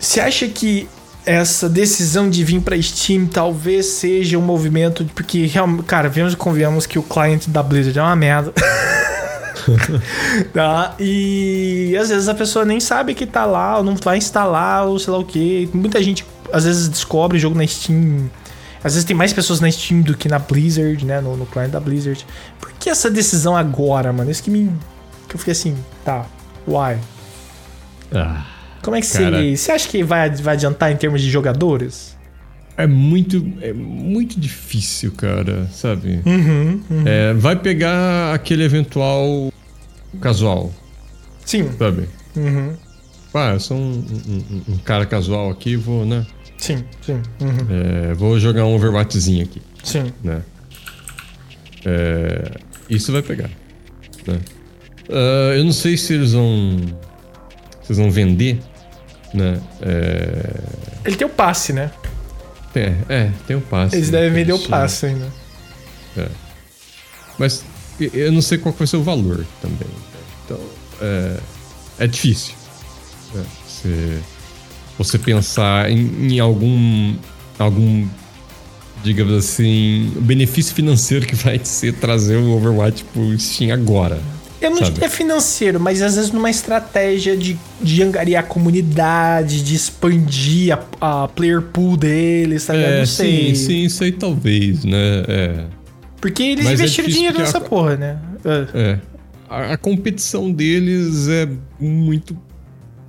Você acha que essa decisão de vir para Steam talvez seja um movimento porque cara, vemos e convenhamos que o cliente da Blizzard é uma merda. tá? E às vezes a pessoa nem sabe que tá lá, ou não vai instalar, ou sei lá o que. Muita gente às vezes descobre o jogo na Steam. Às vezes tem mais pessoas na Steam do que na Blizzard, né? No, no cliente da Blizzard. Por que essa decisão agora, mano? Isso que me. Que eu fiquei assim, tá, why? Ah, Como é que cara, você. Você acha que vai, vai adiantar em termos de jogadores? É muito, é muito difícil, cara, sabe? Uhum, uhum. É, vai pegar aquele eventual casual. Sim. Sabe? Uhum. Ah, eu sou um, um, um, cara casual aqui, vou, né? Sim, sim. Uhum. É, vou jogar um Overwatchzinho aqui. Sim. Né? É, isso vai pegar. Né? Uh, eu não sei se eles vão vocês vão vender, né? É... Ele tem o passe, né? É, é tem o passe. Eles né? devem vender o passe ainda. É. Mas eu não sei qual vai ser o valor também. Né? Então, é, é difícil. Né? Você, você pensar em, em algum, algum, digamos assim, benefício financeiro que vai ser trazer o Overwatch pro Steam agora. Eu não diria financeiro, mas às vezes numa estratégia de, de angariar a comunidade, de expandir a, a player pool deles, tá ligado? É, não sei. Sim, sim, isso aí talvez, né? É. Porque eles mas é investiram é dinheiro nessa a, porra, né? É. é. A, a, competição deles é muito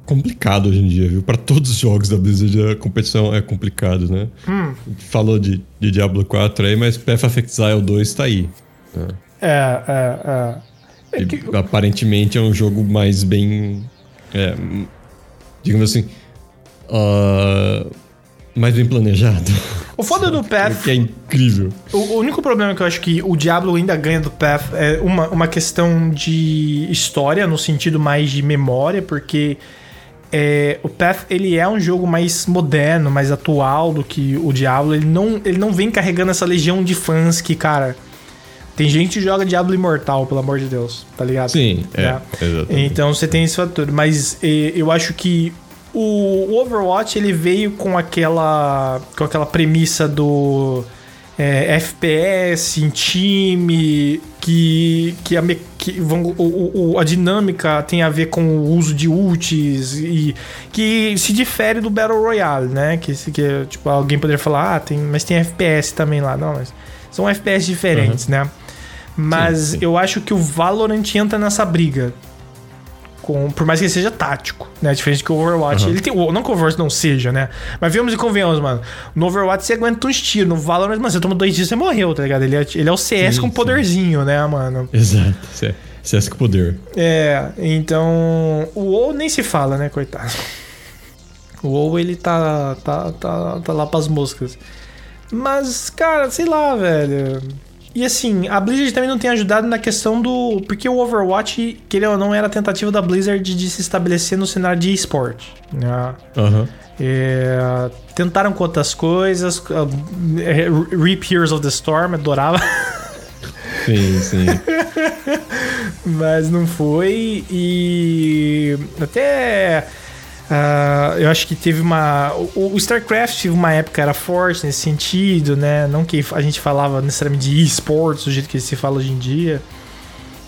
complicado hoje em dia, viu? Para todos os jogos da Blizzard a competição é complicado, né? Hum. Falou de, de Diablo 4 aí, mas Path of Exile 2 tá aí. Né? É, é, é. É que... Aparentemente é um jogo mais bem. É, digamos assim. Uh, mais bem planejado. O foda do Path. Que é incrível. O, único problema que eu acho que o Diablo ainda ganha do Path é uma, uma questão de história, no sentido mais de memória, porque. É, o Path ele é um jogo mais moderno, mais atual do que o Diablo. Ele não, ele não vem carregando essa legião de fãs que, cara, tem gente que joga Diablo Imortal, pelo amor de Deus, tá ligado? Sim, é, exatamente. Então você tem esse fator. Mas eu acho que o Overwatch ele veio com aquela com aquela premissa do é, FPS em time que que, a, que vão, o, o, a dinâmica tem a ver com o uso de ults e que se difere do Battle Royale, né? Que, que tipo alguém poderia falar, ah, tem, mas tem FPS também lá, não, mas são FPS diferentes, uhum. né? Mas sim, sim. eu acho que o Valorant entra nessa briga. Com, por mais que ele seja tático, né? Diferente que o Overwatch. Uhum. Ele tem, não que o Overwatch não seja, né? Mas vemos e convenhamos, mano. No Overwatch você aguenta uns tiros. No Valorant, mano, você toma dois tiros e você morreu, tá ligado? Ele é, ele é o CS sim, com poderzinho, né, mano? Exato. CS com poder. É, então. O WoW nem se fala, né, coitado. O WoW ele tá, tá, tá, tá lá pras moscas. Mas, cara, sei lá, velho. E assim, a Blizzard também não tem ajudado na questão do. Porque o Overwatch, que ele ou não, era a tentativa da Blizzard de se estabelecer no cenário de esporte. Né? Aham. É, tentaram com outras coisas. uh, Reap Heroes of the Storm, adorava. Sim, sim. Mas não foi. E até. Ah, eu acho que teve uma. O, o StarCraft uma época era forte nesse sentido, né? Não que a gente falava necessariamente de esportes do jeito que se fala hoje em dia.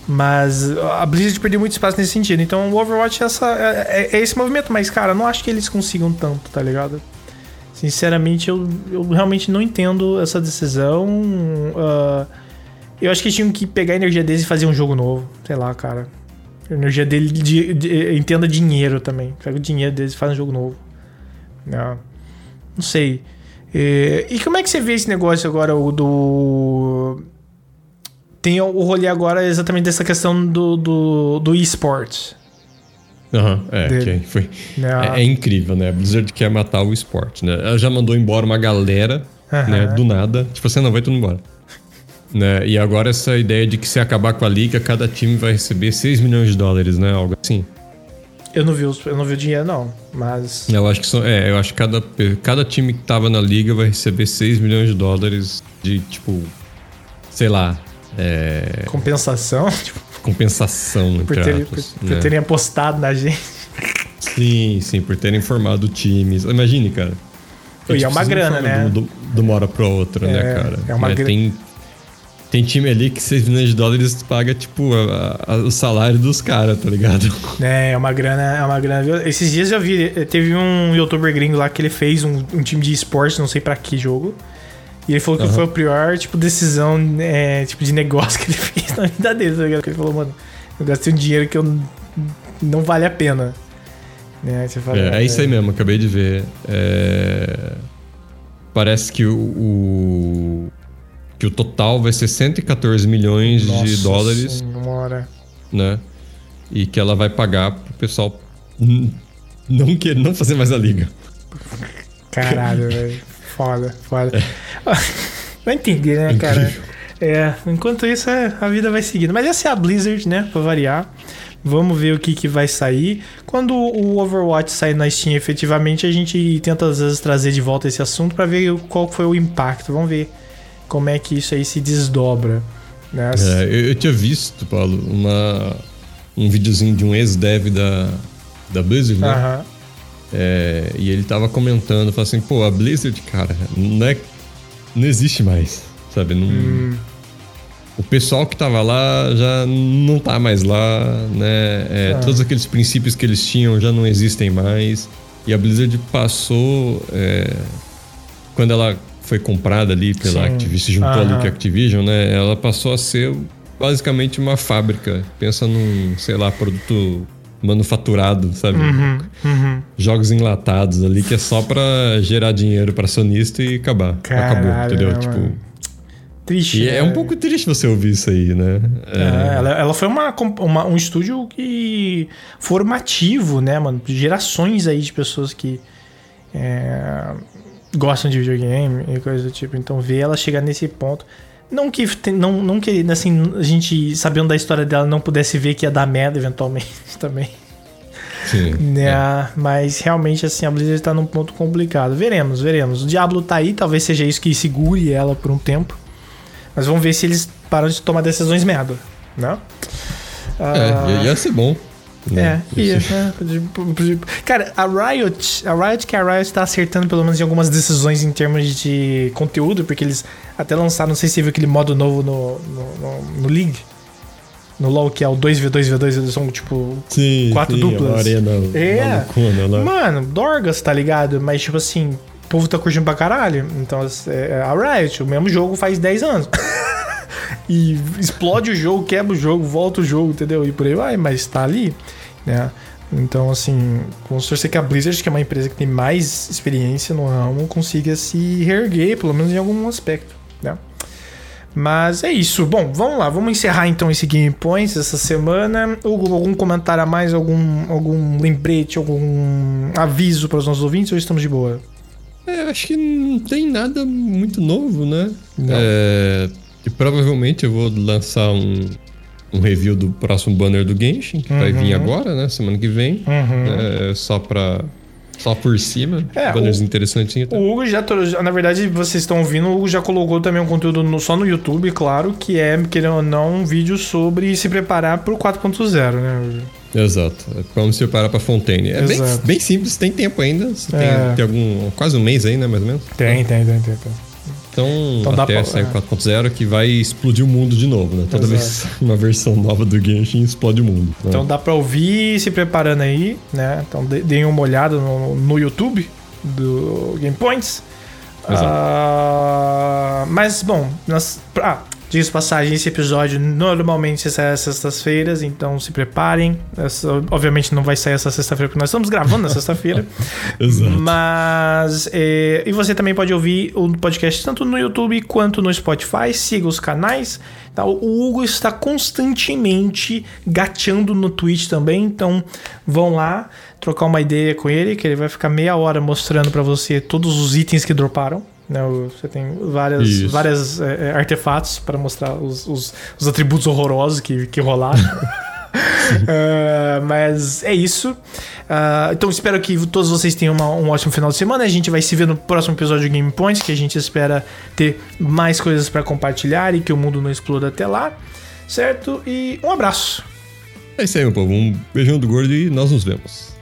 Mas a Blizzard perdeu muito espaço nesse sentido. Então o Overwatch é, essa, é, é esse movimento. Mas, cara, não acho que eles consigam tanto, tá ligado? Sinceramente, eu, eu realmente não entendo essa decisão. ah, eu acho que tinham que pegar a energia deles e fazer um jogo novo. Sei lá, cara. A energia dele de, de- entenda dinheiro também. Pega o dinheiro deles e faz um jogo novo. Não, não sei. É, E como é que você vê esse negócio agora, o do. Tem o rolê agora exatamente dessa questão do, do, do esportes. Aham, é, Dele. que foi. Né? É, é incrível, né? A Blizzard quer matar o esporte, né? Ela já mandou embora uma galera, Aham. né? Do nada. Tipo, você não vai tudo embora. Né? E agora essa ideia de que se acabar com a liga, cada time vai receber 6 milhões de dólares, né? Algo assim. Eu não vi, os- eu não vi o dinheiro, não. Mas. Eu acho que são. É, eu acho que cada, cada time que tava na liga vai receber 6 milhões de dólares de, tipo. Sei lá. É, Compensação, tipo, compensação, por, terem, por, aspas, por né? terem apostado na gente. Sim, sim, por terem formado times. Imagine, cara. E é uma você não grana, né? Do, do, de uma hora pra outra, É, né, cara? é uma Né, gra- Tem, tem time ali que 6 milhões de dólares paga, tipo, a- a- o salário dos caras, tá ligado? É, é uma grana, é uma grana. Esses dias eu vi, eh, teve um youtuber gringo lá que ele fez um, um time de esporte, não sei pra que jogo. E ele falou que Aham. foi a pior, tipo, decisão, é, tipo, de negócio que ele fez na vida dele, tá ligado? Que ele falou, mano, eu gastei um dinheiro que eu não vale a pena. Né? Fala, É, é isso aí mesmo, acabei de ver. É, Parece que o, o- que o total vai ser 114 milhões de Nossa dólares, Senhora. né? E que ela vai pagar pro pessoal não querer não fazer mais a liga. Caralho, velho. Foda, foda. Vai entender, né, cara? Incrível. É, enquanto isso, é, a vida vai seguindo. Mas essa é a Blizzard, né? Pra variar. Vamos ver o que, que vai sair. Quando o Overwatch sair na Steam, efetivamente, a gente tenta às vezes trazer de volta esse assunto pra ver qual foi o impacto. Vamos ver como é que isso aí se desdobra. Né? É, eu, eu tinha visto, Paulo, uma, um videozinho de um ex-dev da, da Blizzard, né? Aham. É, e ele tava comentando, falando assim, pô, a Blizzard, cara, não, é, não existe mais, sabe? Não, Hum. O pessoal que tava lá já não tá mais lá, né? É, Ah. Todos aqueles princípios que eles tinham já não existem mais. E a Blizzard passou. é, quando ela foi comprada ali pela Sim. Activision, se juntou Aham. ali com a Activision, né? Ela passou a ser basicamente uma fábrica. Pensa num, sei lá, produto manufaturado, sabe? Uhum, uhum. Jogos enlatados ali que é só pra gerar dinheiro pra sonista e acabar. Acabou, Caralho, entendeu? né, Tipo. mano? Triste. E é né? um pouco triste você ouvir isso aí, né? É, ela, ela foi uma, uma- um estúdio que formativo, né, mano? Gerações aí de pessoas que é, gostam de videogame e coisa do tipo. Então, ver ela chegar nesse ponto. Não que, não, não que assim, a gente, sabendo da história dela, não pudesse ver que ia dar merda eventualmente também. Sim. Né? Mas realmente, assim, a Blizzard tá num ponto complicado. Veremos, veremos. O Diablo tá aí, talvez seja isso que segure ela por um tempo. Mas vamos ver se eles param de tomar decisões merda, né? É, ia- ia ser bom. É, ia, Esse- né? Podia- Cara, a Riot, a Riot que a Riot tá acertando pelo menos em algumas decisões em termos de conteúdo, porque eles até lançaram, não sei se você viu aquele modo novo no, no, no- no League, no LoL, que é o 2v2v2, eles são tipo Sim, Quatro sim, duplas. Arena É. Mano, Dorgas, tá ligado? Mas, tipo assim, o povo tá curtindo pra caralho. Então, é, a Riot, o mesmo jogo faz 10 anos. e explode o jogo, quebra o jogo, volta o jogo, entendeu? E por aí vai, mas tá ali, né? Então, assim, vamos torcer que a Blizzard, que é uma empresa que tem mais experiência no ramo, consiga se reerguer, pelo menos em algum aspecto, né? Mas é isso. Bom, vamos lá. Vamos encerrar então esse Game Points essa semana. Hugo, algum comentário a mais? Algum, algum lembrete? Algum aviso para os nossos ouvintes? Ou estamos de boa? É, acho que não tem nada muito novo, né? É, E provavelmente eu vou lançar um, um review do próximo banner do Genshin, que uhum. vai vir uhum. agora, né? Semana que vem. Uhum. É, só pra só por cima. É, banners interessantinhos. Tá? O Hugo já, na verdade, vocês estão ouvindo, o Hugo já colocou também um conteúdo no, só no YouTube, claro, que é, querendo ou não, um vídeo sobre se preparar pro 4.0, né? Exato. Como se preparar pra Fontaine. É bem, bem, simples, tem tempo ainda. É. tem, tem, algum. quase um mês aí, né, mais ou menos? Tem, tem, tem, tem. tem. Então, então até sair o 4.0 que vai explodir o mundo de novo, né? Toda Exato. vez uma versão nova do Genshin explode o mundo. Né? Então dá pra ouvir se preparando aí, né? Então deem uma olhada no, no YouTube do Game Points. Uh, mas, bom, nós, ah, Diz passagem, esse episódio normalmente sai às sextas-feiras, então se preparem. Essa, obviamente não vai sair essa sexta-feira, porque nós estamos gravando na sexta-feira. Exato. Mas. É, e você também pode ouvir o podcast tanto no YouTube quanto no Spotify. Siga os canais. Tá? O Hugo está constantemente gateando no Twitch também, então vão lá trocar uma ideia com ele, que ele vai ficar meia hora mostrando para você todos os itens que droparam. Né, você tem várias, várias é, é artefatos para mostrar os, os, os, atributos horrorosos que, que rolaram. uh, mas é isso. Uh, então espero que todos vocês tenham uma, um ótimo final de semana. A gente vai se ver no próximo episódio de Game Points, que a gente espera ter mais coisas para compartilhar e que o mundo não exploda até lá. Certo? E um abraço. É isso aí, meu povo. Um beijão do gordo e nós nos vemos.